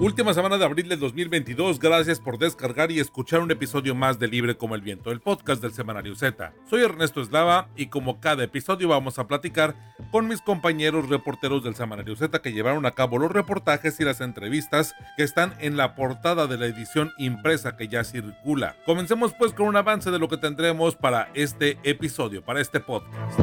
Última semana de abril de 2022, gracias por descargar y escuchar un episodio más de Libre como el Viento, el podcast del Semanario Z. Soy Ernesto Eslava y como cada episodio vamos a platicar con mis compañeros reporteros del Semanario Z que llevaron a cabo los reportajes y las entrevistas que están en la portada de la edición impresa que ya circula. Comencemos pues con un avance de lo que tendremos para este episodio, para este podcast.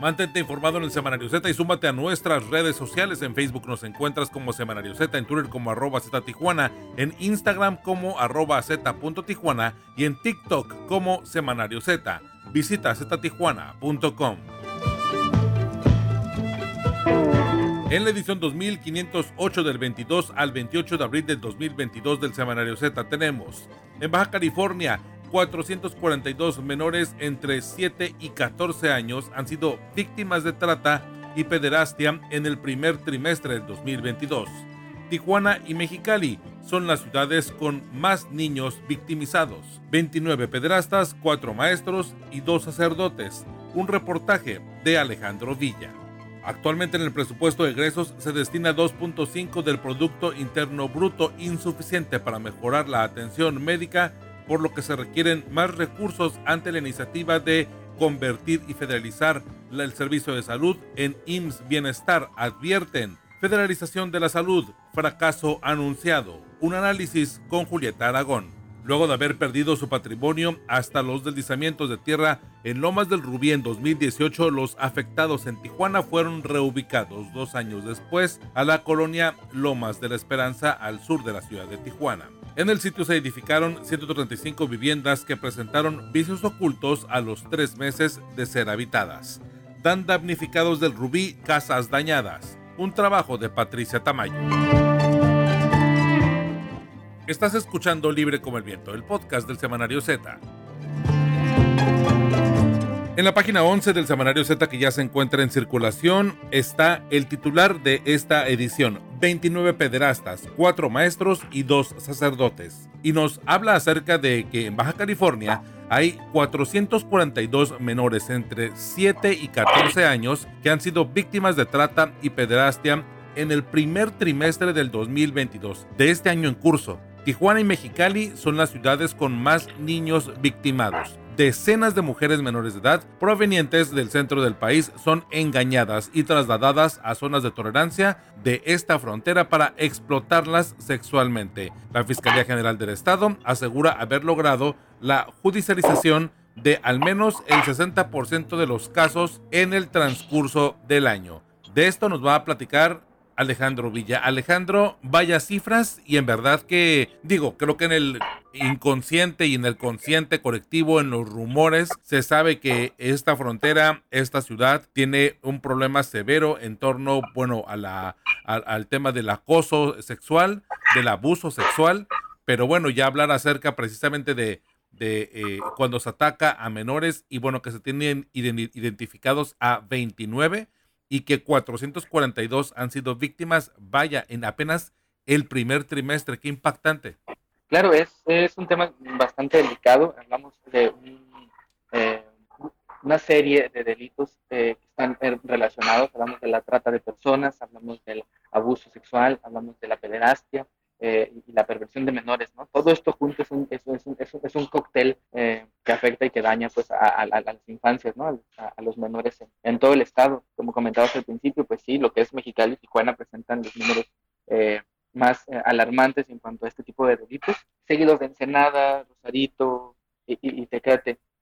Mantente informado en el Semanario Z y súmate a nuestras redes sociales. En Facebook nos encuentras como Semanario Z, en Twitter como arroba Z Tijuana, en Instagram como arroba Z.tijuana y en TikTok como Semanario Z. Visita ztijuana.com. En la edición 2508 del 22 al 28 de abril del 2022 del Semanario Z tenemos en Baja California 442 menores entre 7 y 14 años han sido víctimas de trata y pederastia en el primer trimestre del 2022. Tijuana y Mexicali son las ciudades con más niños victimizados. 29 pederastas, 4 maestros y 2 sacerdotes. Un reportaje de Alejandro Villa. Actualmente en el presupuesto de egresos se destina 2.5 del Producto Interno Bruto insuficiente para mejorar la atención médica por lo que se requieren más recursos ante la iniciativa de convertir y federalizar el servicio de salud en IMSS Bienestar, advierten. Federalización de la salud, fracaso anunciado. Un análisis con Julieta Aragón. Luego de haber perdido su patrimonio hasta los deslizamientos de tierra en Lomas del Rubí en 2018, los afectados en Tijuana fueron reubicados dos años después a la colonia Lomas de la Esperanza al sur de la ciudad de Tijuana. En el sitio se edificaron 135 viviendas que presentaron vicios ocultos a los tres meses de ser habitadas. Dan damnificados del rubí, casas dañadas. Un trabajo de Patricia Tamayo. Estás escuchando Libre como el Viento, el podcast del Semanario Z. En la página 11 del Semanario Z que ya se encuentra en circulación está el titular de esta edición, 29 pederastas, 4 maestros y 2 sacerdotes. Y nos habla acerca de que en Baja California hay 442 menores entre 7 y 14 años que han sido víctimas de trata y pederastia en el primer trimestre del 2022, de este año en curso. Tijuana y Mexicali son las ciudades con más niños victimados decenas de mujeres menores de edad provenientes del centro del país son engañadas y trasladadas a zonas de tolerancia de esta frontera para explotarlas sexualmente. La Fiscalía General del Estado asegura haber logrado la judicialización de al menos el 60% de los casos en el transcurso del año. De esto nos va a platicar Alejandro Villa. Alejandro, vaya cifras y en verdad que, digo, creo que en el inconsciente y en el consciente colectivo, en los rumores, se sabe que esta frontera, esta ciudad, tiene un problema severo en torno, bueno, a la, al tema del acoso sexual, del abuso sexual, pero bueno, ya hablar acerca precisamente de de eh, cuando se ataca a menores y bueno que se tienen identificados a 29 y que 442 han sido víctimas, vaya, en apenas el primer trimestre. Qué impactante. Claro, es, es un tema bastante delicado. Hablamos de eh, una serie de delitos eh, que están eh, relacionados. Hablamos de la trata de personas, hablamos del abuso sexual, hablamos de la pederastia, eh, y la perversión de menores, ¿no? Todo esto junto es un, es, es un, es un cóctel eh, que afecta y que daña pues a, las infancias, ¿no? A, los menores en, todo el estado. Como comentabas al principio, pues sí, lo que es Mexicali y Tijuana presentan los números eh, más alarmantes en cuanto a este tipo de delitos, seguidos de Ensenada, Rosarito y, y, y.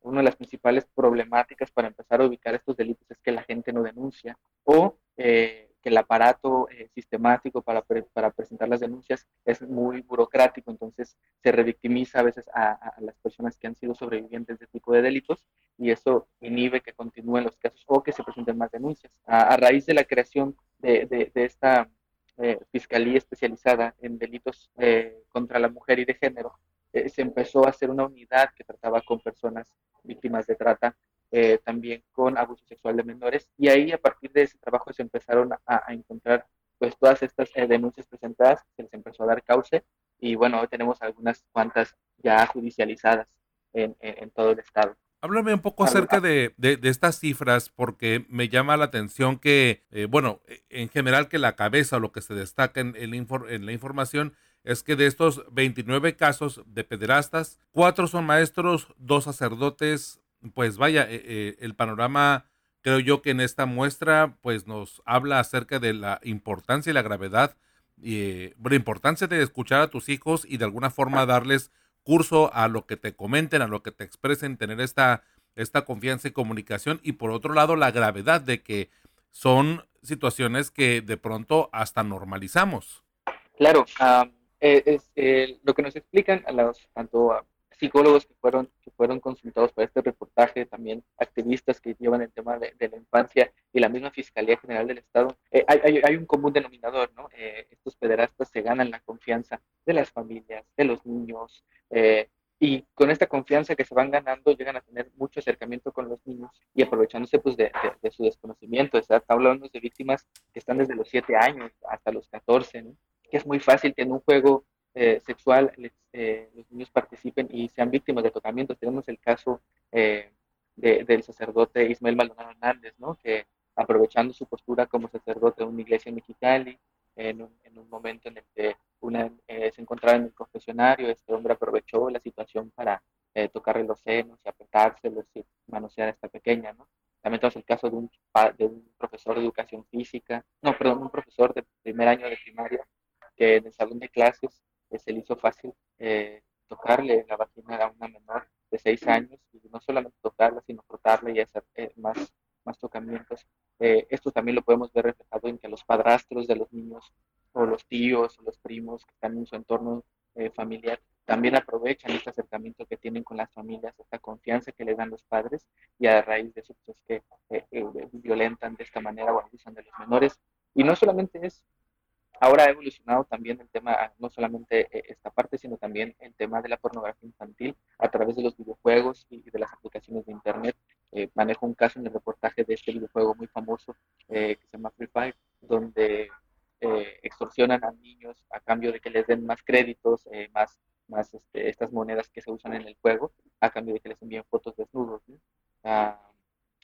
Una de las principales problemáticas para empezar a ubicar estos delitos es que la gente no denuncia o eh, que el aparato eh, sistemático para, para, presentar las denuncias es muy burocrático, entonces se revictimiza a veces a, las personas que han sido sobrevivientes de este tipo de delitos y eso inhibe que continúen los casos o que se presenten más denuncias. A, raíz de la creación de, de, esta eh, Fiscalía especializada en delitos eh, contra la mujer y de género, se empezó a hacer una unidad que trataba con personas víctimas de trata eh, también con abuso sexual de menores. Y ahí a partir de ese trabajo se empezaron a, encontrar pues todas estas eh, denuncias presentadas, se les empezó a dar cauce y bueno, hoy tenemos algunas cuantas ya judicializadas en, en, todo el estado. Háblame un poco acerca de, de, estas cifras, porque me llama la atención que, eh, bueno, en general que la cabeza o lo que se destaca en, en la información es que de estos 29 casos de pederastas, cuatro son maestros, dos sacerdotes, pues vaya, eh, eh, el panorama creo yo que en esta muestra pues nos habla acerca de la importancia y la gravedad y eh, la importancia de escuchar a tus hijos y de alguna forma darles curso a lo que te comenten, a lo que te expresen, tener esta, esta confianza y comunicación y por otro lado la gravedad de que son situaciones que de pronto hasta normalizamos. Claro, eh, es, eh, lo que nos explican a los tanto psicólogos que fueron que fueron consultados para este reportaje, también activistas que llevan el tema de, la infancia y la misma Fiscalía General del Estado, eh, hay, hay, un común denominador, ¿no? estos pederastas se ganan la confianza de las familias, de los niños, y con esta confianza que se van ganando llegan a tener mucho acercamiento con los niños y aprovechándose pues de, de, su desconocimiento. Está hablando de víctimas que están desde los 7 años hasta los 14, ¿no? que es muy fácil que en un juego eh, sexual eh, los niños participen y sean víctimas de tocamiento. Tenemos el caso eh, del sacerdote Ismael Maldonado Hernández, ¿no? que aprovechando su postura como sacerdote de una iglesia en Mexicali, en un, en un momento en el que una, se encontraba en el confesionario, este hombre aprovechó la situación para tocarle los senos y apretárselos y manosear a esta pequeña. ¿no? También tenemos el caso de un, de un profesor de educación física, no, perdón, un profesor de primer año de primaria que en el salón de clases eh, se le hizo fácil eh, tocarle la vagina a una menor de seis años y no solamente tocarla, sino frotarla y hacer eh, más, más tocamientos. esto también lo podemos ver reflejado en que los padrastros de los niños o los tíos o los primos que están en su entorno familiar también aprovechan este acercamiento que tienen con las familias, esta confianza que le dan los padres y a raíz de eso pues, es que violentan de esta manera o abusan de los menores. Y no solamente es Ahora ha evolucionado también el tema, no solamente eh, esta parte, sino también el tema de la pornografía infantil a través de los videojuegos y de las aplicaciones de Internet. Eh, manejo un caso en el reportaje de este videojuego muy famoso eh, que se llama Free Fire, donde extorsionan a niños a cambio de que les den más créditos, más, más este, estas monedas que se usan en el juego, a cambio de que les envíen fotos desnudos. Ah,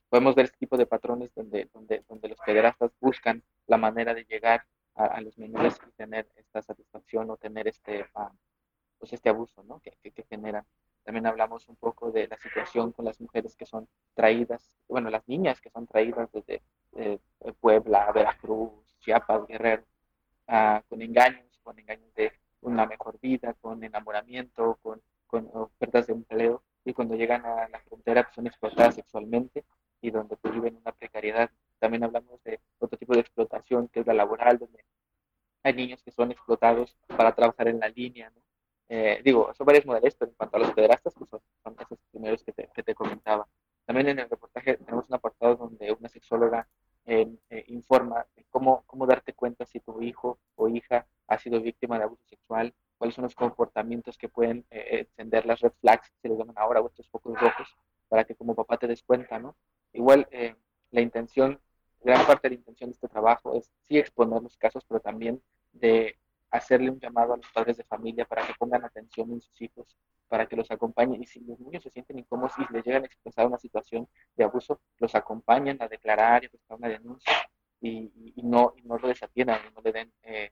podemos ver este tipo de patrones donde, donde, donde los pederastas buscan la manera de llegar a, los menores y tener esta satisfacción o tener este, ah, pues este abuso ¿no? que, que, generan. También hablamos un poco de la situación con las mujeres que son traídas, bueno, las niñas que son traídas desde eh, Puebla, Veracruz, Chiapas, Guerrero, ah, con engaños, con engaños de una mejor vida, con enamoramiento, con, con ofertas de empleo, y cuando llegan a la frontera pues son explotadas sexualmente y donde pues, viven una precariedad. También hablamos de otro tipo de explotación que es la laboral, donde hay niños que son explotados para trabajar en la línea, ¿no? Eh, digo, son varias modelos, pero en cuanto a los pederastas, pues son, esos primeros que te, que te, comentaba. También en el reportaje tenemos un apartado donde una sexóloga eh, eh, informa de cómo, cómo darte cuenta si tu hijo o hija ha sido víctima de abuso sexual, cuáles son los comportamientos que pueden encender las red flags, se les llaman ahora, o estos focos rojos, para que como papá te des cuenta, ¿no? Igual la intención gran parte de la intención de este trabajo es sí exponer los casos, pero también de hacerle un llamado a los padres de familia para que pongan atención en sus hijos, para que los acompañen y si los niños se sienten incómodos y les llegan a expresar una situación de abuso, los acompañen a declarar y a prestar una denuncia y, no, y no lo desatiendan y no le den eh,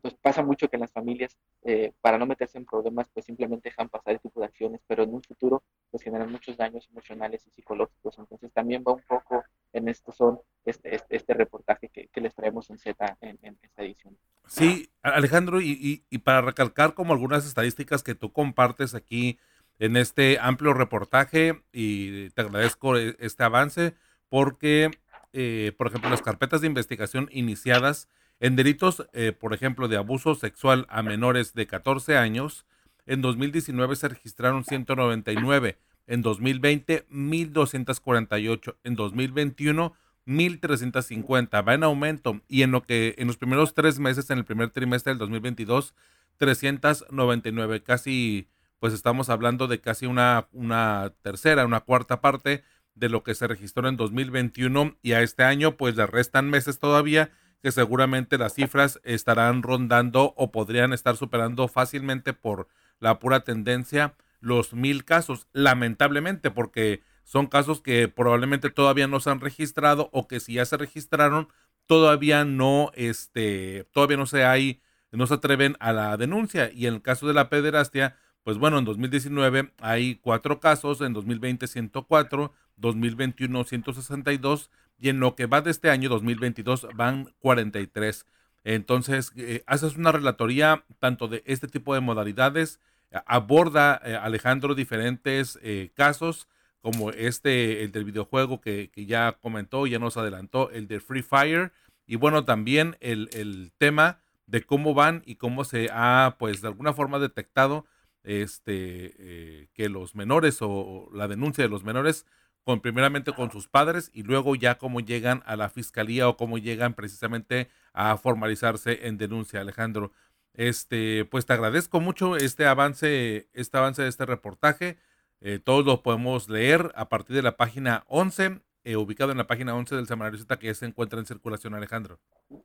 pues pasa mucho que en las familias, eh, para no meterse en problemas, pues simplemente dejan pasar este tipo de acciones, pero en un futuro, pues generan muchos daños emocionales y psicológicos. Entonces también va un poco en esto son este, este, este reportaje que, les traemos en Z en, esta edición. Sí, Alejandro, y, y, para recalcar como algunas estadísticas que tú compartes aquí en este amplio reportaje, y te agradezco e, este avance, porque, eh, por ejemplo, las carpetas de investigación iniciadas en delitos, eh, por ejemplo, de abuso sexual a menores de 14 años, en 2019 se registraron 199, en 2020 1.248, en 2021 1.350, va en aumento y en lo que en los primeros tres meses, en el primer trimestre del 2022, 399, casi, pues estamos hablando de casi una, una tercera, una cuarta parte de lo que se registró en 2021 y a este año pues le restan meses todavía que seguramente las cifras estarán rondando o podrían estar superando fácilmente por la pura tendencia los mil casos, lamentablemente, porque son casos que probablemente todavía no se han registrado o que si ya se registraron, todavía no, este, todavía no se hay, no se atreven a la denuncia. Y en el caso de la pederastia, pues bueno, en 2019 hay cuatro casos, en 2020 104, 2021 162 y en lo que va de este año 2022 van 43. Entonces, eh, haces una relatoría tanto de este tipo de modalidades, aborda eh, Alejandro diferentes eh, casos como este, el del videojuego que, ya comentó, ya nos adelantó, el de Free Fire, y bueno, también el, el, tema de cómo van y cómo se ha, pues, de alguna forma detectado este, eh, que los menores o, la denuncia de los menores, con, primeramente con sus padres y luego ya cómo llegan a la fiscalía o cómo llegan precisamente a formalizarse en denuncia, Alejandro. Este, pues te agradezco mucho este avance, este avance de este reportaje. Eh, todos lo podemos leer a partir de la página 11, eh, ubicado en la página 11 del Semanario Z que se encuentra en circulación, Alejandro.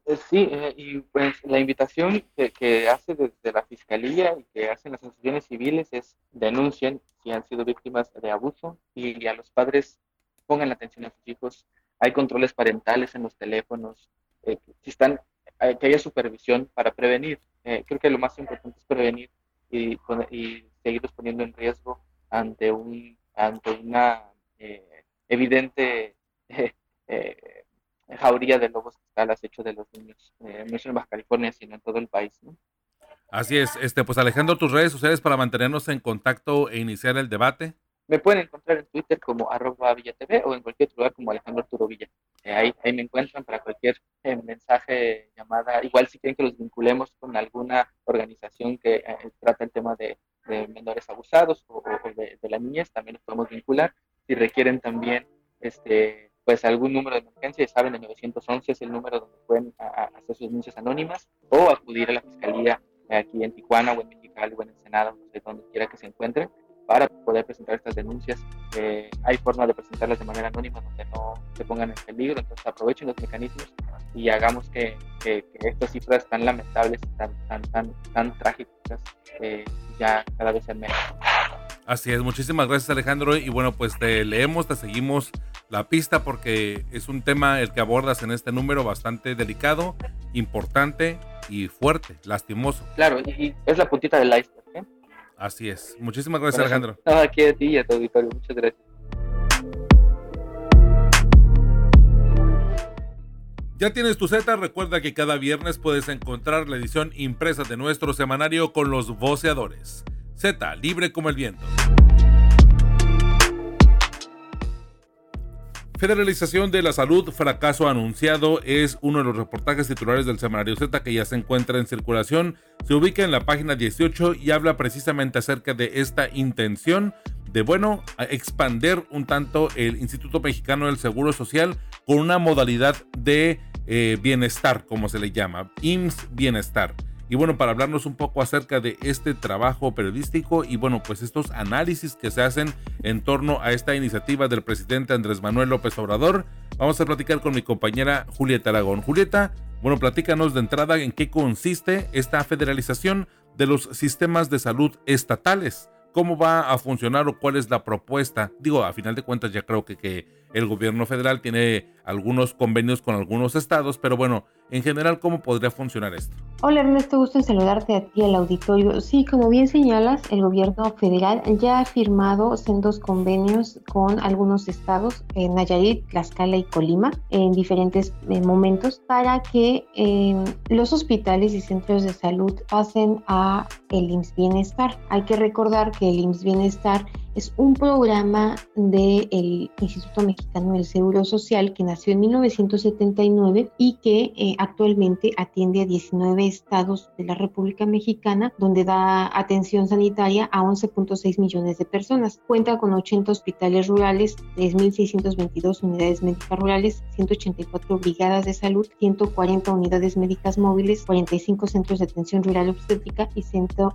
Eh, sí, y pues la invitación que, hace desde la Fiscalía y que hacen las asociaciones civiles es denuncien si han sido víctimas de abuso y, a los padres pongan la atención a sus hijos. Hay controles parentales en los teléfonos, si están, que haya supervisión para prevenir. creo que lo más importante es prevenir y, y seguirlos poniendo en riesgo ante, un, ante una eh, evidente eh, eh, jauría de lobos que está al acecho de los niños, no solo en Baja California, sino en todo el país. Así es, este, pues Alejandro, tus redes sociales para mantenernos en contacto e iniciar el debate. Me pueden encontrar en Twitter como arroba TV o en cualquier lugar como Alejandro Arturo Villa. ahí, ahí me encuentran para cualquier mensaje, llamada. Igual si quieren que los vinculemos con alguna organización que trata el tema de de menores abusados o, de, la niñez, también nos podemos vincular. Si requieren también este, pues algún número de emergencia, saben, el 911 es el número donde pueden hacer sus denuncias anónimas o acudir a la fiscalía aquí en Tijuana o en Mexicali o en Ensenada, no sé, donde quiera que se encuentren, para poder presentar estas denuncias. Eh, hay forma de presentarlas de manera anónima donde no se pongan en peligro, entonces aprovechen los mecanismos y hagamos que, estas cifras tan lamentables, tan, tan, tan, tan trágicas, eh, ya cada vez sean menos. Así es, muchísimas gracias Alejandro y bueno, pues te leemos, te seguimos la pista porque es un tema el que abordas en este número bastante delicado, importante y fuerte, lastimoso. Claro, y es la puntita del iceberg. ¿eh? Así es. Muchísimas gracias, Alejandro. aquí a ti y a tu auditorio. Muchas gracias. Ya tienes tu Z, recuerda que cada viernes puedes encontrar la edición impresa de nuestro semanario con los voceadores. Z, libre como el viento. Federalización de la Salud, fracaso anunciado, es uno de los reportajes titulares del semanario Z que ya se encuentra en circulación. Se ubica en la página 18 y habla precisamente acerca de esta intención de, bueno, expander un tanto el Instituto Mexicano del Seguro Social con una modalidad de eh, bienestar, como se le llama, IMSS Bienestar. Y bueno, para hablarnos un poco acerca de este trabajo periodístico y bueno, pues estos análisis que se hacen en torno a esta iniciativa del presidente Andrés Manuel López Obrador, vamos a platicar con mi compañera Julieta Aragón. Julieta, bueno, platícanos de entrada en qué consiste esta federalización de los sistemas de salud estatales. ¿Cómo va a funcionar o cuál es la propuesta? Digo, a final de cuentas ya creo que, que el gobierno federal tiene algunos convenios con algunos estados, pero bueno, en general, ¿cómo podría funcionar esto? Hola Ernesto, gusto en saludarte a ti al auditorio. Sí, como bien señalas, el gobierno federal ya ha firmado sendos convenios con algunos estados, en Nayarit, Tlaxcala y Colima, en diferentes eh, momentos, para que eh, los hospitales y centros de salud pasen a el IMSS Bienestar. Hay que recordar que el IMSS Bienestar es un programa del Instituto Mexicano del Seguro Social que nació en 1979 y que eh, actualmente atiende a 19 estados de la República Mexicana, donde da atención sanitaria a 11.6 millones de personas. Cuenta con 80 hospitales rurales, 3.622 unidades médicas rurales, 184 brigadas de salud, 140 unidades médicas móviles, 45 centros de atención rural obstétrica y,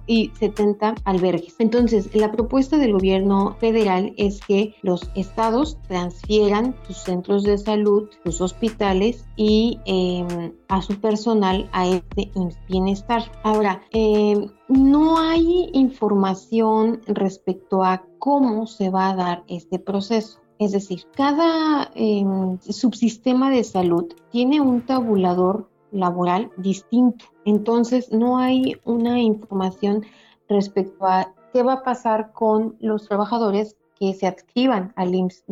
y 70 albergues. Entonces, la propuesta del gobierno federal es que los estados transfieran sus centros de salud, sus hospitales y em, a su personal a este bienestar. Ahora, em, no hay información respecto a cómo se va a dar este proceso. Es decir, cada em, subsistema de salud tiene un tabulador laboral distinto. Entonces, no hay una información respecto a qué va a pasar con los trabajadores que se activan al IMSS.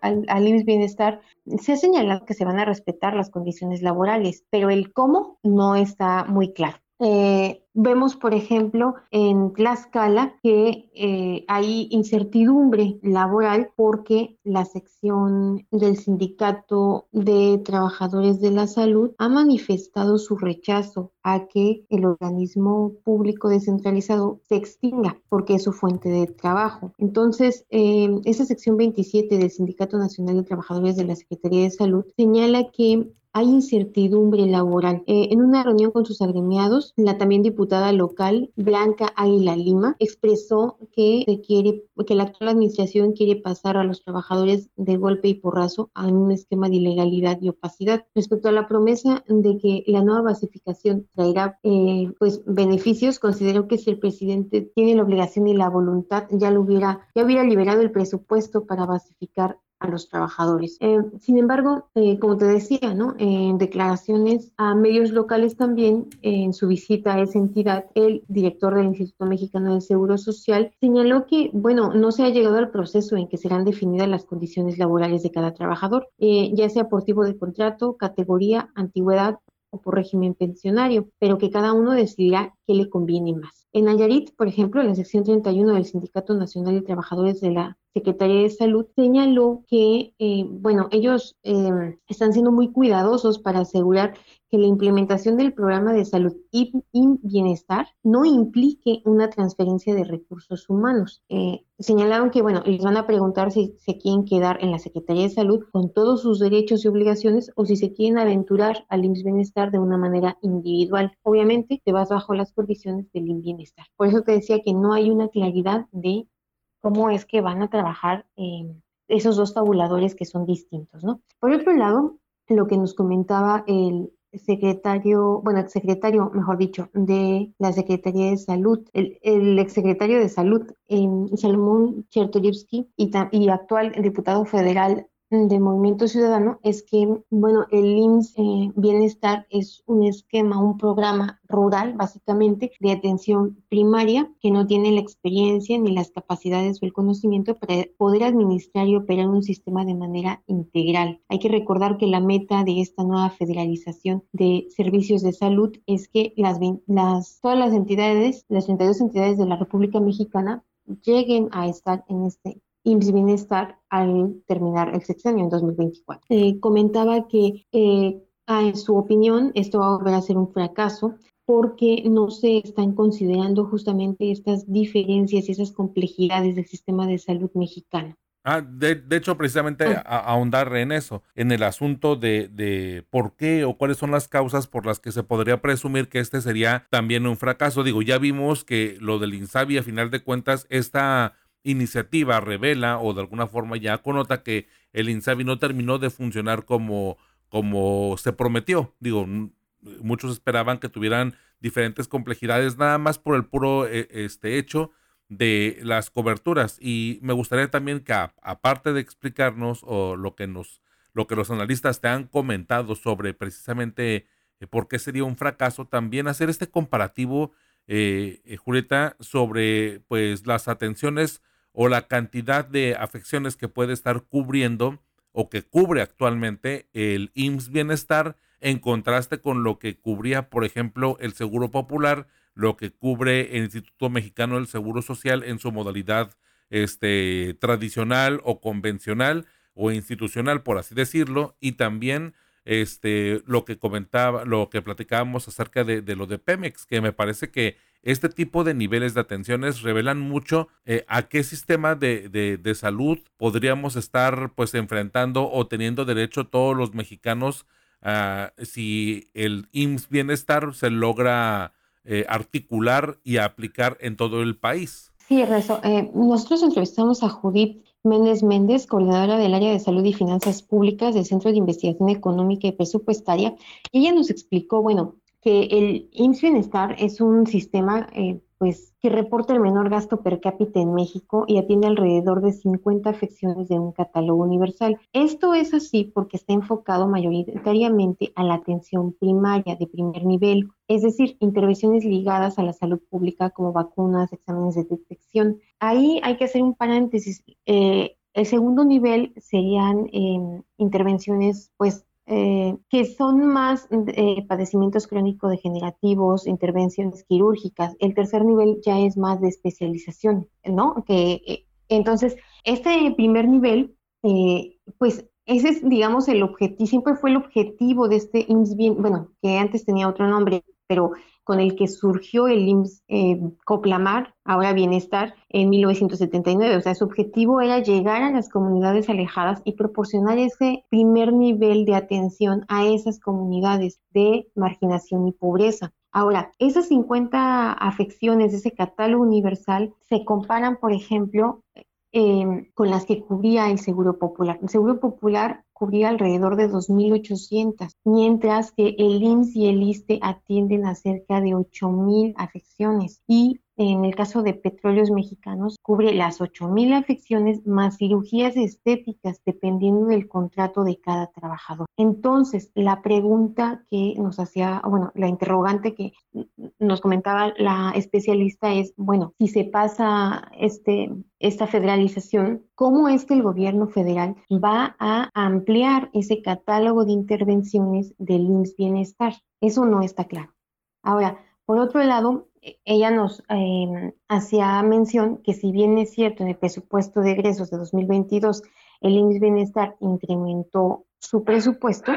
Al, IMSS Bienestar se ha señalado que se van a respetar las condiciones laborales, pero el cómo no está muy claro. Eh, vemos, por ejemplo, en Tlaxcala que eh, hay incertidumbre laboral porque la sección del Sindicato de Trabajadores de la Salud ha manifestado su rechazo a que el organismo público descentralizado se extinga porque es su fuente de trabajo. Entonces, eh, esa sección 27 del Sindicato Nacional de Trabajadores de la Secretaría de Salud señala que hay incertidumbre laboral. Eh, en una reunión con sus agremiados, la también diputada local, Blanca Águila Lima, expresó que, quiere, que la actual administración quiere pasar a los trabajadores de golpe y porrazo a un esquema de ilegalidad y opacidad. Respecto a la promesa de que la nueva basificación traerá eh, pues beneficios, considero que si el presidente tiene la obligación y la voluntad, ya lo hubiera, ya hubiera liberado el presupuesto para basificar a los trabajadores. Eh, sin embargo, eh, como te decía, ¿no? en declaraciones a medios locales también, en su visita a esa entidad, el director del Instituto Mexicano del Seguro Social señaló que, bueno, no se ha llegado al proceso en que serán definidas las condiciones laborales de cada trabajador, eh, ya sea por tipo de contrato, categoría, antigüedad o por régimen pensionario, pero que cada uno decidirá qué le conviene más. En Nayarit, por ejemplo, la sección 31 del Sindicato Nacional de Trabajadores de la Secretaría de Salud señaló que, eh, bueno, ellos eh, están siendo muy cuidadosos para asegurar que la implementación del programa de salud y, bienestar no implique una transferencia de recursos humanos. Eh, señalaron que, bueno, les van a preguntar si se quieren quedar en la Secretaría de Salud con todos sus derechos y obligaciones o si se quieren aventurar al IMSS Bienestar de una manera individual. Obviamente, te vas bajo las condiciones del IMSS Bienestar. Por eso te decía que no hay una claridad de cómo es que van a trabajar eh, esos dos tabuladores que son distintos, ¿no? Por otro lado, lo que nos comentaba el secretario, bueno, secretario, mejor dicho, de la Secretaría de Salud, el, el exsecretario de Salud, eh, Salomón Chertorivsky, y actual diputado federal de Movimiento Ciudadano es que, bueno, el IMSS eh, Bienestar es un esquema, un programa rural, básicamente, de atención primaria, que no tiene la experiencia ni las capacidades o el conocimiento para poder administrar y operar un sistema de manera integral. Hay que recordar que la meta de esta nueva federalización de servicios de salud es que las, las, todas las entidades, las 32 entidades de la República Mexicana, lleguen a estar en este IMSS Bienestar al terminar el sexenio en 2024. Eh, comentaba que eh, en su opinión esto va a volver a ser un fracaso porque no se están considerando justamente estas diferencias y esas complejidades del sistema de salud mexicano. Ah, de, hecho, precisamente ah. a, ahondar en eso, en el asunto de, de, por qué o cuáles son las causas por las que se podría presumir que este sería también un fracaso. Digo, ya vimos que lo del INSABI, a final de cuentas, esta iniciativa revela o de alguna forma ya conota que el INSABI no terminó de funcionar como, como se prometió. Digo, muchos esperaban que tuvieran diferentes complejidades nada más por el puro eh, este hecho de las coberturas y me gustaría también que aparte de explicarnos o lo que nos lo que los analistas te han comentado sobre precisamente eh, por qué sería un fracaso también hacer este comparativo eh, Julieta sobre pues las atenciones o la cantidad de afecciones que puede estar cubriendo o que cubre actualmente el IMSS Bienestar en contraste con lo que cubría, por ejemplo, el Seguro Popular, lo que cubre el Instituto Mexicano del Seguro Social en su modalidad este, tradicional o convencional o institucional, por así decirlo, y también este, lo que comentaba, lo que platicábamos acerca de, de lo de Pemex, que me parece que este tipo de niveles de atenciones revelan mucho eh, a qué sistema de, de, salud podríamos estar pues enfrentando o teniendo derecho todos los mexicanos uh, si el IMSS Bienestar se logra eh, articular y aplicar en todo el país. Sí, Rezo. Eh, nosotros entrevistamos a Judith Méndez Méndez, coordinadora del área de salud y finanzas públicas del Centro de Investigación Económica y Presupuestaria. Ella nos explicó, bueno, que el IMSS es un sistema eh, pues que reporta el menor gasto per cápita en México y atiende alrededor de 50 afecciones de un catálogo universal. Esto es así porque está enfocado mayoritariamente a la atención primaria de primer nivel, es decir, intervenciones ligadas a la salud pública como vacunas, exámenes de detección. Ahí hay que hacer un paréntesis. Eh, el segundo nivel serían em, intervenciones, pues, eh, que son más eh, padecimientos crónico-degenerativos, intervenciones quirúrgicas. El tercer nivel ya es más de especialización, ¿no? Que, eh, entonces, este primer nivel, pues ese es, digamos, el objetivo, siempre fue el objetivo de este IMSS, bueno, que antes tenía otro nombre, pero con el que surgió el IMSS eh, Coplamar, ahora Bienestar, en 1979. O sea, su objetivo era llegar a las comunidades alejadas y proporcionar ese primer nivel de atención a esas comunidades de marginación y pobreza. Ahora, esas 50 afecciones ese catálogo universal se comparan, por ejemplo, eh, con las que cubría el Seguro Popular. El Seguro Popular cubría alrededor de 2.800, mientras que el IMSS y el ISTE atienden a cerca de 8.000 afecciones y en el caso de petróleos mexicanos, cubre las 8.000 afecciones más cirugías estéticas, dependiendo del contrato de cada trabajador. Entonces, la pregunta que nos hacía, bueno, la interrogante que nos comentaba la especialista es, bueno, si se pasa este, esta federalización, ¿cómo es que el gobierno federal va a ampliar ese catálogo de intervenciones del IMSS Bienestar? Eso no está claro. Ahora, por otro lado, ella nos em, hacía mención que si bien es cierto en el presupuesto de egresos de 2022 el IMSS Bienestar incrementó su presupuesto,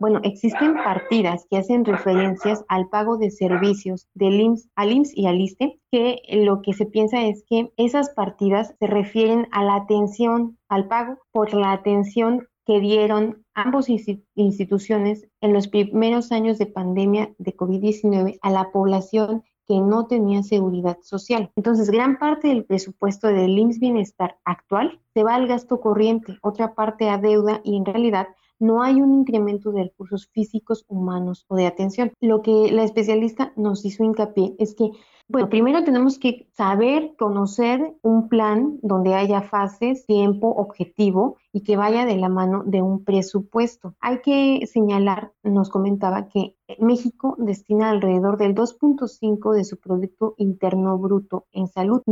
bueno, existen partidas que hacen referencias al pago de servicios del IMSS, al IMSS y al ISTE, que lo que se piensa es que esas partidas se refieren a la atención, al pago por la atención que dieron ambos instituciones en los primeros años de pandemia de COVID-19 a la población que no tenía seguridad social. Entonces, gran parte del presupuesto del IMSS Bienestar actual se va al gasto corriente, otra parte a deuda y en realidad no hay un incremento de recursos físicos, humanos o de atención. Lo que la especialista nos hizo hincapié es que bueno, primero tenemos que saber, conocer un plan donde haya fases, tiempo, objetivo y que vaya de la mano de un presupuesto. Hay que señalar, nos comentaba que México destina alrededor del 2.5 de su Producto Interno Bruto en salud.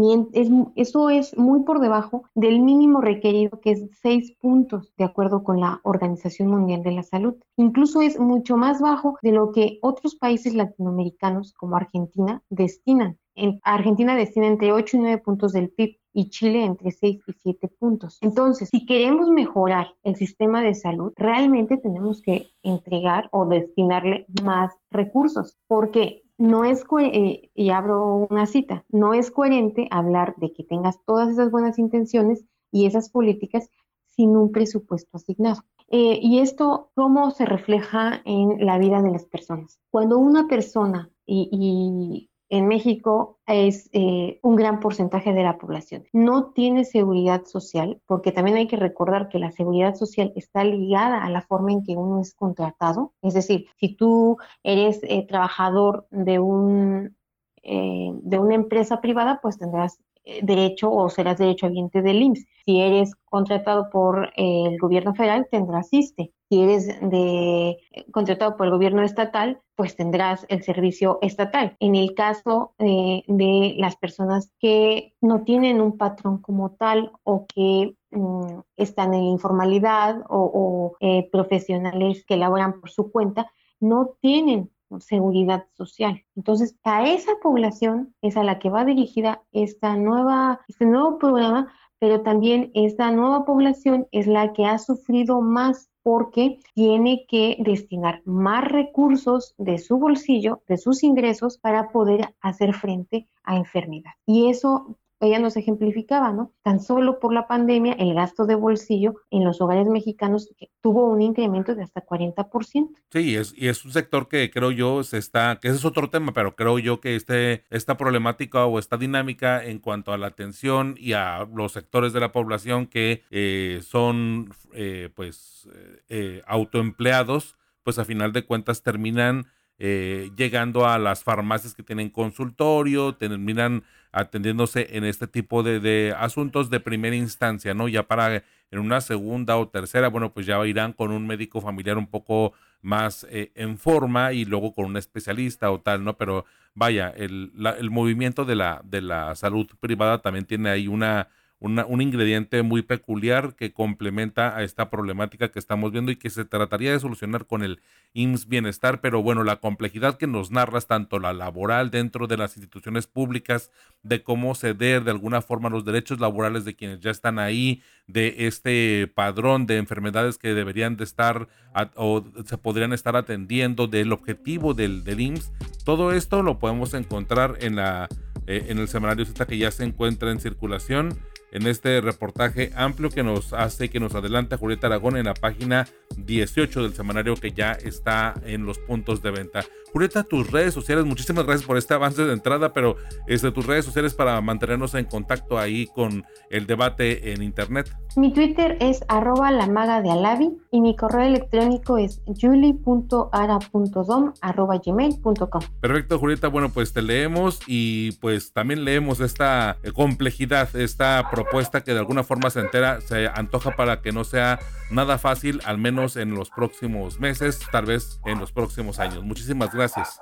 eso es muy por debajo del mínimo requerido, que es 6 puntos, de acuerdo con la Organización Mundial de la Salud. Incluso es mucho más bajo de lo que otros países latinoamericanos como Argentina destinan en Argentina destina entre 8 y 9 puntos del PIB y Chile entre 6 y 7 puntos. Entonces, si queremos mejorar el sistema de salud, realmente tenemos que entregar o destinarle más recursos, porque no es, eh, y abro una cita, no es coherente hablar de que tengas todas esas buenas intenciones y esas políticas sin un presupuesto asignado. Eh, y esto, ¿cómo se refleja en la vida de las personas? Cuando una persona, y en México es eh, un gran porcentaje de la población. No tiene seguridad social, porque también hay que recordar que la seguridad social está ligada a la forma en que uno es contratado. Es decir, si tú eres eh, trabajador de, un, eh, de una empresa privada, pues tendrás derecho o serás derecho derechohabiente del IMSS. Si eres contratado por el gobierno federal, tendrás ISTE. Si eres de, contratado por el gobierno estatal, pues tendrás el servicio estatal. En el caso eh, de las personas que no tienen un patrón como tal o que mm, están en informalidad o, eh, profesionales que laboran por su cuenta, no tienen seguridad social. Entonces, a esa población es a la que va dirigida esta nueva, este nuevo programa, pero también esta nueva población es la que ha sufrido más porque tiene que destinar más recursos de su bolsillo, de sus ingresos, para poder hacer frente a enfermedad. Y eso ella nos ejemplificaba, ¿no? Tan solo por la pandemia, el gasto de bolsillo en los hogares mexicanos tuvo un incremento de hasta 40%. Sí, es, y es un sector que creo yo se está, que ese es otro tema, pero creo yo que este, esta problemática o esta dinámica en cuanto a la atención y a los sectores de la población que eh, son, eh, pues, eh, autoempleados, pues a final de cuentas terminan eh, llegando a las farmacias que tienen consultorio, terminan atendiéndose en este tipo de, asuntos de primera instancia, ¿no? Ya para en una segunda o tercera, bueno, pues ya irán con un médico familiar un poco más eh, en forma y luego con un especialista o tal, ¿no? Pero vaya, el, el movimiento de la, de la salud privada también tiene ahí una un ingrediente muy peculiar que complementa a esta problemática que estamos viendo y que se trataría de solucionar con el IMSS Bienestar, pero bueno, la complejidad que nos narras tanto la laboral dentro de las instituciones públicas, de cómo ceder de alguna forma los derechos laborales de quienes ya están ahí, de este padrón de enfermedades que deberían de estar o se podrían estar atendiendo, del objetivo del, del IMSS, todo esto lo podemos encontrar en la eh, en el semanario Z que ya se encuentra en circulación en este reportaje amplio que nos hace, que nos adelanta Julieta Aragón en la página 18 del semanario que ya está en los puntos de venta. Julieta, tus redes sociales, muchísimas gracias por este avance de entrada, pero este, tus redes sociales para mantenernos en contacto ahí con el debate en internet. Mi Twitter es arroba la maga de Alavi y mi correo electrónico es julie.ara.dom arroba gmail.com. Perfecto, Julieta. Bueno, pues te leemos y pues también leemos esta complejidad, esta propuesta que de alguna forma se entera, se antoja para que no sea nada fácil, al menos en los próximos meses, tal vez en los próximos años. Muchísimas gracias.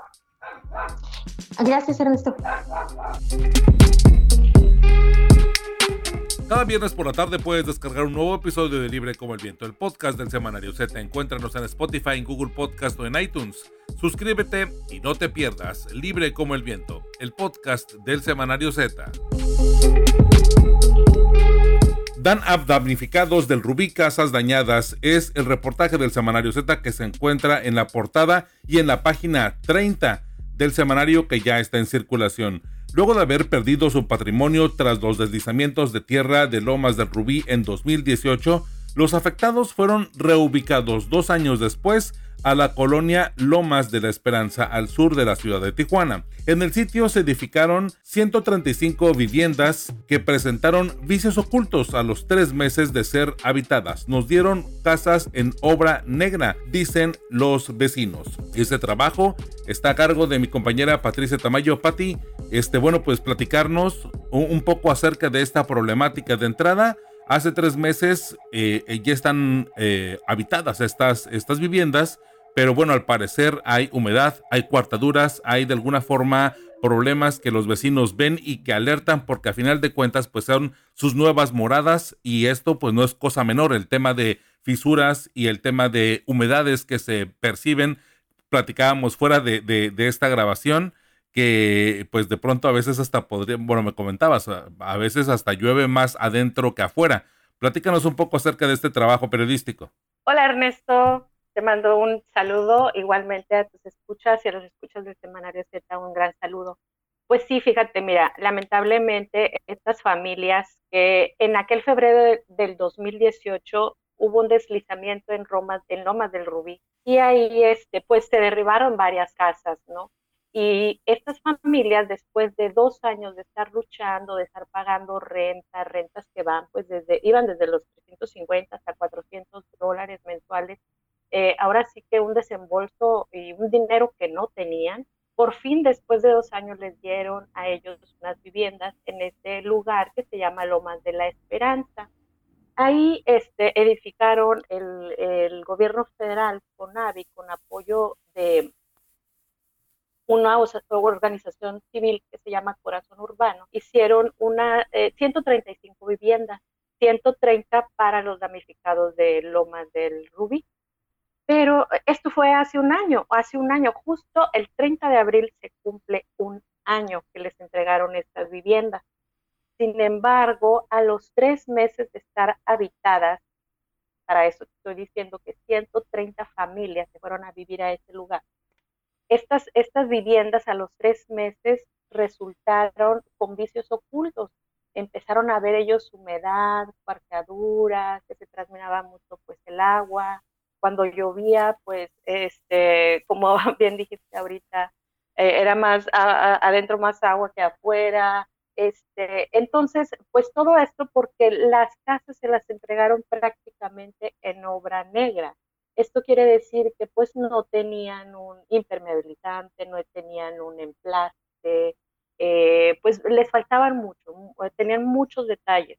Gracias, Ernesto. Cada viernes por la tarde puedes descargar un nuevo episodio de Libre como el Viento, el podcast del Semanario Z. Encuéntranos en Spotify, en Google Podcast o en iTunes. Suscríbete y no te pierdas Libre como el Viento, el podcast del Semanario Z. Dan damnificados del Rubí Casas Dañadas es el reportaje del Semanario Z que se encuentra en la portada y en la página 30 del semanario que ya está en circulación. Luego de haber perdido su patrimonio tras los deslizamientos de tierra de Lomas del Rubí en 2018, los afectados fueron reubicados dos años después a la colonia Lomas de la Esperanza al sur de la ciudad de Tijuana. En el sitio se edificaron 135 viviendas que presentaron vicios ocultos a los tres meses de ser habitadas. Nos dieron casas en obra negra, dicen los vecinos. Ese trabajo está a cargo de mi compañera Patricia Tamayo. Pati, este, bueno, pues platicarnos un, poco acerca de esta problemática de entrada. Hace tres meses eh, ya están eh, habitadas estas, estas viviendas pero bueno, al parecer hay humedad, hay cuartaduras, hay de alguna forma problemas que los vecinos ven y que alertan porque a final de cuentas pues son sus nuevas moradas y esto pues no es cosa menor, el tema de fisuras y el tema de humedades que se perciben, platicábamos fuera de, de, esta grabación que pues de pronto a veces hasta podría, bueno me comentabas, a veces hasta llueve más adentro que afuera. Platícanos un poco acerca de este trabajo periodístico. Hola Ernesto, te mando un saludo igualmente a tus escuchas y a los escuchas del Semanario Z, un gran saludo. Pues sí, fíjate, mira, lamentablemente estas familias que en aquel febrero del 2018 hubo un deslizamiento en, Roma, en Lomas del Rubí y ahí este, pues se derribaron varias casas, ¿no? Y estas familias, después de dos años de estar luchando, de estar pagando renta, rentas que van, pues desde, iban desde los 350 hasta 400 dólares mensuales, eh, ahora sí que un desembolso y un dinero que no tenían. Por fin, después de dos años, les dieron a ellos unas viviendas en este lugar que se llama Lomas de la Esperanza. Ahí este, edificaron el, gobierno federal con AVI, con apoyo de una organización civil que se llama Corazón Urbano. Hicieron una, 135 eh, viviendas, 130 para los damnificados de Lomas del Rubí pero esto fue hace un año, hace un año, justo el 30 de abril se cumple un año que les entregaron estas viviendas. Sin embargo, a los tres meses de estar habitadas, para eso estoy diciendo que 130 familias se fueron a vivir a ese lugar. Estas, estas viviendas a los tres meses resultaron con vicios ocultos. Empezaron a ver ellos humedad, parcaduras, que se transminaba mucho pues el agua, cuando llovía, pues, este, como bien dijiste ahorita, eh, era más adentro más agua que afuera. Este, entonces, pues todo esto porque las casas se las entregaron prácticamente en obra negra. Esto quiere decir que pues no tenían un impermeabilizante, no tenían un emplaste, eh, pues les faltaban mucho, tenían muchos detalles.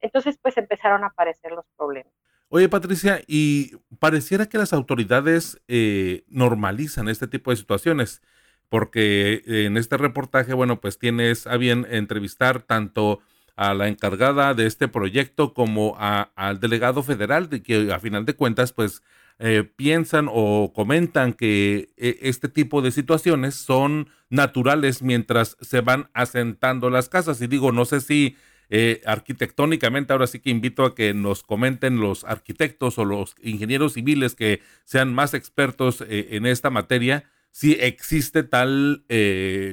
Entonces pues empezaron a aparecer los problemas. Oye Patricia, y pareciera que las autoridades eh, normalizan este tipo de situaciones, porque en este reportaje, bueno, pues tienes a bien entrevistar tanto a la encargada de este proyecto como al delegado federal, de que a final de cuentas, pues eh, piensan o comentan que eh, este tipo de situaciones son naturales mientras se van asentando las casas. Y digo, no sé si eh, arquitectónicamente, ahora sí que invito a que nos comenten los arquitectos o los ingenieros civiles que sean más expertos en esta materia, si existe tal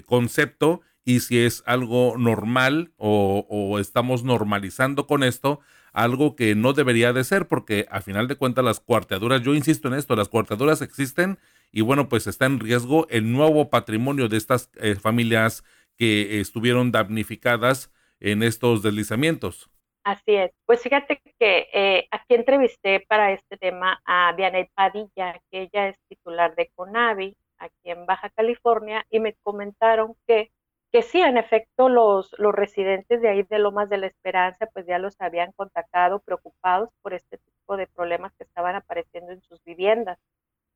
concepto y si es algo normal o, o estamos normalizando con esto algo que no debería de ser, porque a final de cuentas las cuarteaduras, yo insisto en esto, las cuarteaduras existen y bueno, pues está en riesgo el nuevo patrimonio de estas eh, familias que estuvieron damnificadas en estos deslizamientos. Así es. Pues fíjate que eh, aquí entrevisté para este tema a Diana Padilla, que ella es titular de CONAVI aquí en Baja California, y me comentaron que que sí, en efecto, los, los residentes de ahí de Lomas de la Esperanza, pues ya los habían contactado preocupados por este tipo de problemas que estaban apareciendo en sus viviendas.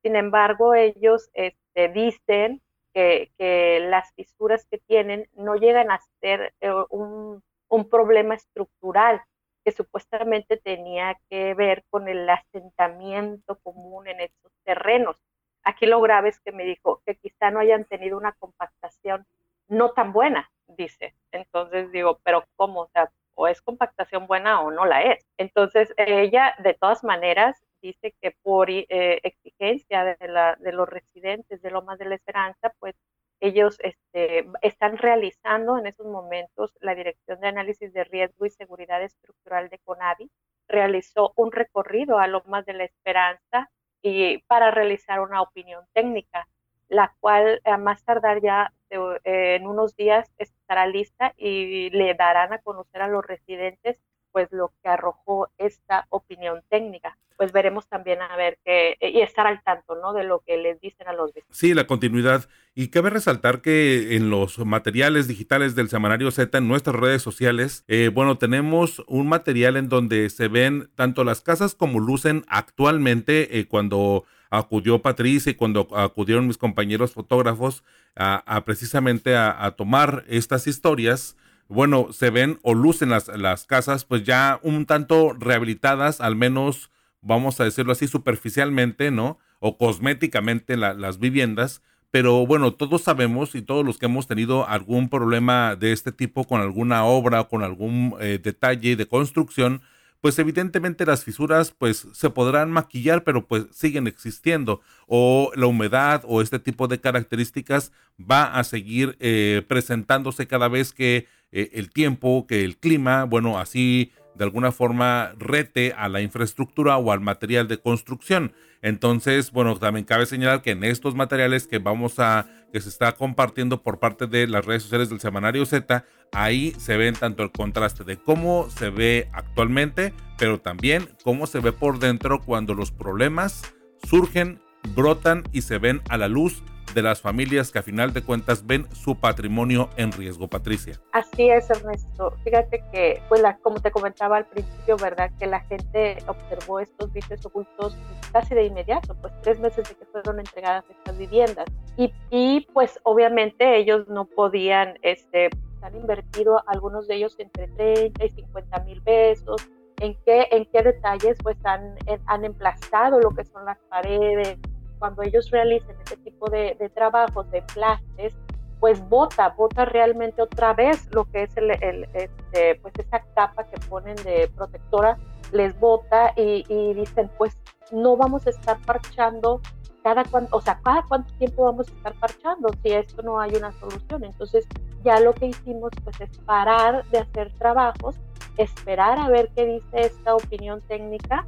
Sin embargo, ellos este, dicen que, las fisuras que tienen no llegan a ser eh, un, un problema estructural, que supuestamente tenía que ver con el asentamiento común en esos terrenos. Aquí lo grave es que me dijo que quizá no hayan tenido una compactación no tan buena, dice. Entonces digo, pero ¿cómo? O sea, o es compactación buena o no la es. Entonces ella, de todas maneras, dice que por eh, exigencia de, la, de, los residentes de Lomas de la Esperanza, pues ellos este, están realizando en esos momentos la Dirección de Análisis de Riesgo y Seguridad Estructural de CONAVI, realizó un recorrido a Lomas de la Esperanza y para realizar una opinión técnica la cual a más tardar ya eh, en unos días estará lista y le darán a conocer a los residentes pues lo que arrojó esta opinión técnica. Pues veremos también a ver qué y estar al tanto, ¿no? De lo que les dicen a los vecinos. Sí, la continuidad. Y cabe resaltar que en los materiales digitales del Semanario Z, en nuestras redes sociales, eh, bueno, tenemos un material en donde se ven tanto las casas como lucen actualmente eh, cuando acudió Patricia y cuando acudieron mis compañeros fotógrafos a, precisamente a, tomar estas historias, bueno, se ven o lucen las, las casas pues ya un tanto rehabilitadas, al menos vamos a decirlo así superficialmente, ¿no? O cosméticamente las viviendas, pero bueno, todos sabemos y todos los que hemos tenido algún problema de este tipo con alguna obra o con algún eh, detalle de construcción, pues evidentemente las fisuras pues se podrán maquillar, pero pues siguen existiendo. O la humedad o este tipo de características va a seguir eh, presentándose cada vez que eh, el tiempo, que el clima, bueno, así de alguna forma rete a la infraestructura o al material de construcción. Entonces, bueno, también cabe señalar que en estos materiales que vamos a, que se está compartiendo por parte de las redes sociales del Semanario Z, ahí se ven tanto el contraste de cómo se ve actualmente, pero también cómo se ve por dentro cuando los problemas surgen, brotan y se ven a la luz de las familias que a final de cuentas ven su patrimonio en riesgo, Patricia. Así es, Ernesto. Fíjate que, pues, como te comentaba al principio, ¿verdad? Que la gente observó estos vicios ocultos casi de inmediato, pues tres meses de que fueron entregadas estas viviendas. Y, y pues obviamente ellos no podían, este, han invertido algunos de ellos entre 30 y 50 mil pesos, en qué, en qué detalles pues han, han emplazado lo que son las paredes, cuando ellos realicen este tipo de, de trabajos, de plastes, pues bota, bota realmente otra vez lo que es el, este, pues esa capa que ponen de protectora, les bota y, y, dicen, pues no vamos a estar parchando cada cuánto, o sea, cada cuánto tiempo vamos a estar parchando si esto no hay una solución. Entonces, ya lo que hicimos pues es parar de hacer trabajos, esperar a ver qué dice esta opinión técnica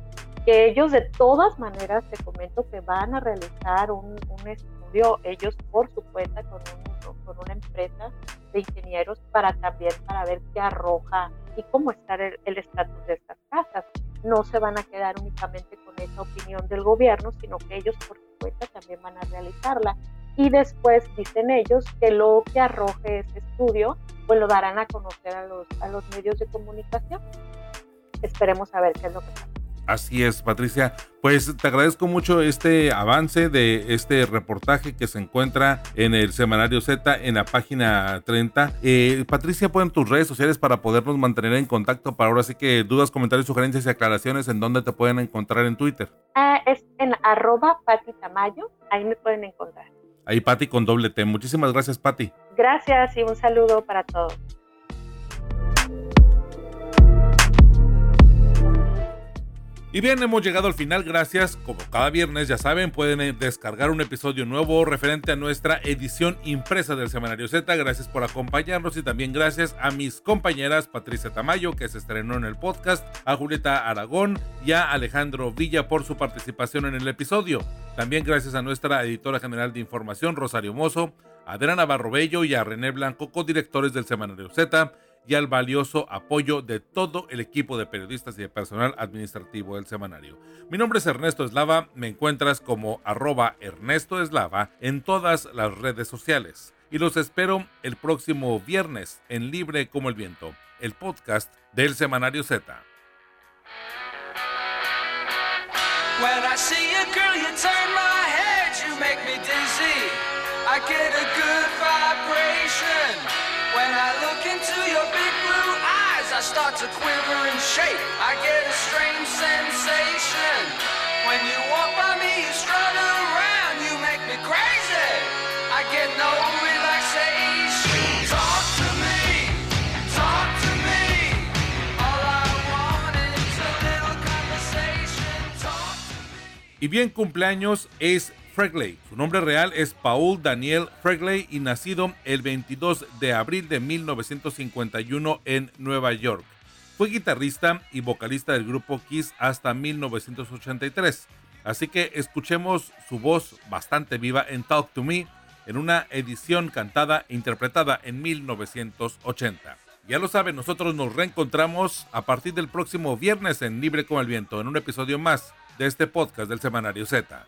que ellos de todas maneras te comento que van a realizar un, estudio ellos por su cuenta con, con, una empresa de ingenieros para también para ver qué arroja y cómo está el estatus de estas casas. no se van a quedar únicamente con esa opinión del gobierno, sino que ellos por su cuenta también van a realizarla. Y después dicen ellos que lo que arroje ese estudio, pues lo darán a conocer a los, a los medios de comunicación. Esperemos a ver qué es lo que pasa. Así es, Patricia. Pues te agradezco mucho este avance de este reportaje que se encuentra en el Semanario Z en la página 30. Eh, Patricia, pon tus redes sociales para podernos mantener en contacto para ahora sí que dudas, comentarios, sugerencias y aclaraciones en dónde te pueden encontrar en Twitter. Ah, es en arroba Pati Tamayo, ahí me pueden encontrar. Ahí Pati con doble T. Muchísimas gracias, Pati. Gracias y un saludo para todos. Y bien, hemos llegado al final. Gracias. Como cada viernes, ya saben, pueden eh, descargar un episodio nuevo referente a nuestra edición impresa del Semanario Z. Gracias por acompañarnos y también gracias a mis compañeras Patricia Tamayo, que se estrenó en el podcast, a Julieta Aragón y a Alejandro Villa por su participación en el episodio. También gracias a nuestra editora general de información, Rosario Mozo, a Adriana Barrobello y a René Blanco, co-directores del Semanario Z y al valioso apoyo de todo el equipo de periodistas y de personal administrativo del semanario. Mi nombre es Ernesto Eslava, me encuentras como arroba Ernesto Eslava en todas las redes sociales. Y los espero el próximo viernes en Libre como el Viento, el podcast del Semanario Z. I start to quiver and shake. I get a strange sensation. When you walk by me, you strut around, you make me crazy. I get no relaxation. Talk to me, talk to me. All I want is a little conversation. Talk to me. Y bien cumpleaños es Fregley. Su nombre real es Paul Daniel Fregley y nacido el 22 de abril de 1951 en Nueva York. Fue guitarrista y vocalista del grupo Kiss hasta 1983. Así que escuchemos su voz bastante viva en Talk to Me en una edición cantada e interpretada en 1980. Ya lo saben, nosotros nos reencontramos a partir del próximo viernes en Libre como el Viento en un episodio más de este podcast del Semanario Z.